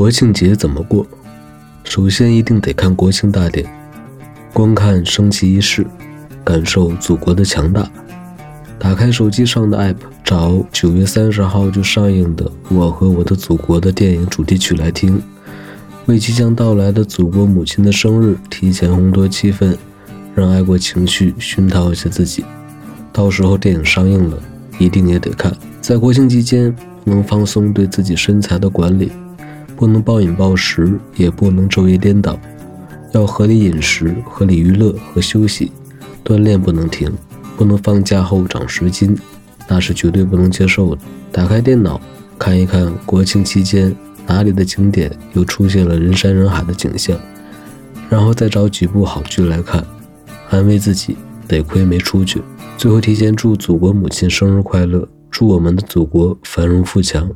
国庆节怎么过？首先一定得看国庆大典，观看升旗仪式，感受祖国的强大。打开手机上的 app，找九月三十号就上映的《我和我的祖国》的电影主题曲来听，为即将到来的祖国母亲的生日提前烘托气氛，让爱国情绪熏陶一下自己。到时候电影上映了，一定也得看。在国庆期间，能放松对自己身材的管理，不能暴饮暴食，也不能昼夜颠倒，要合理饮食、合理娱乐和休息，锻炼不能停，不能放假后长十斤，那是绝对不能接受的。打开电脑，看一看国庆期间哪里的景点又出现了人山人海的景象，然后再找几部好剧来看，安慰自己，得亏没出去。最后提前祝祖国母亲生日快乐！祝我们的祖国繁荣富强。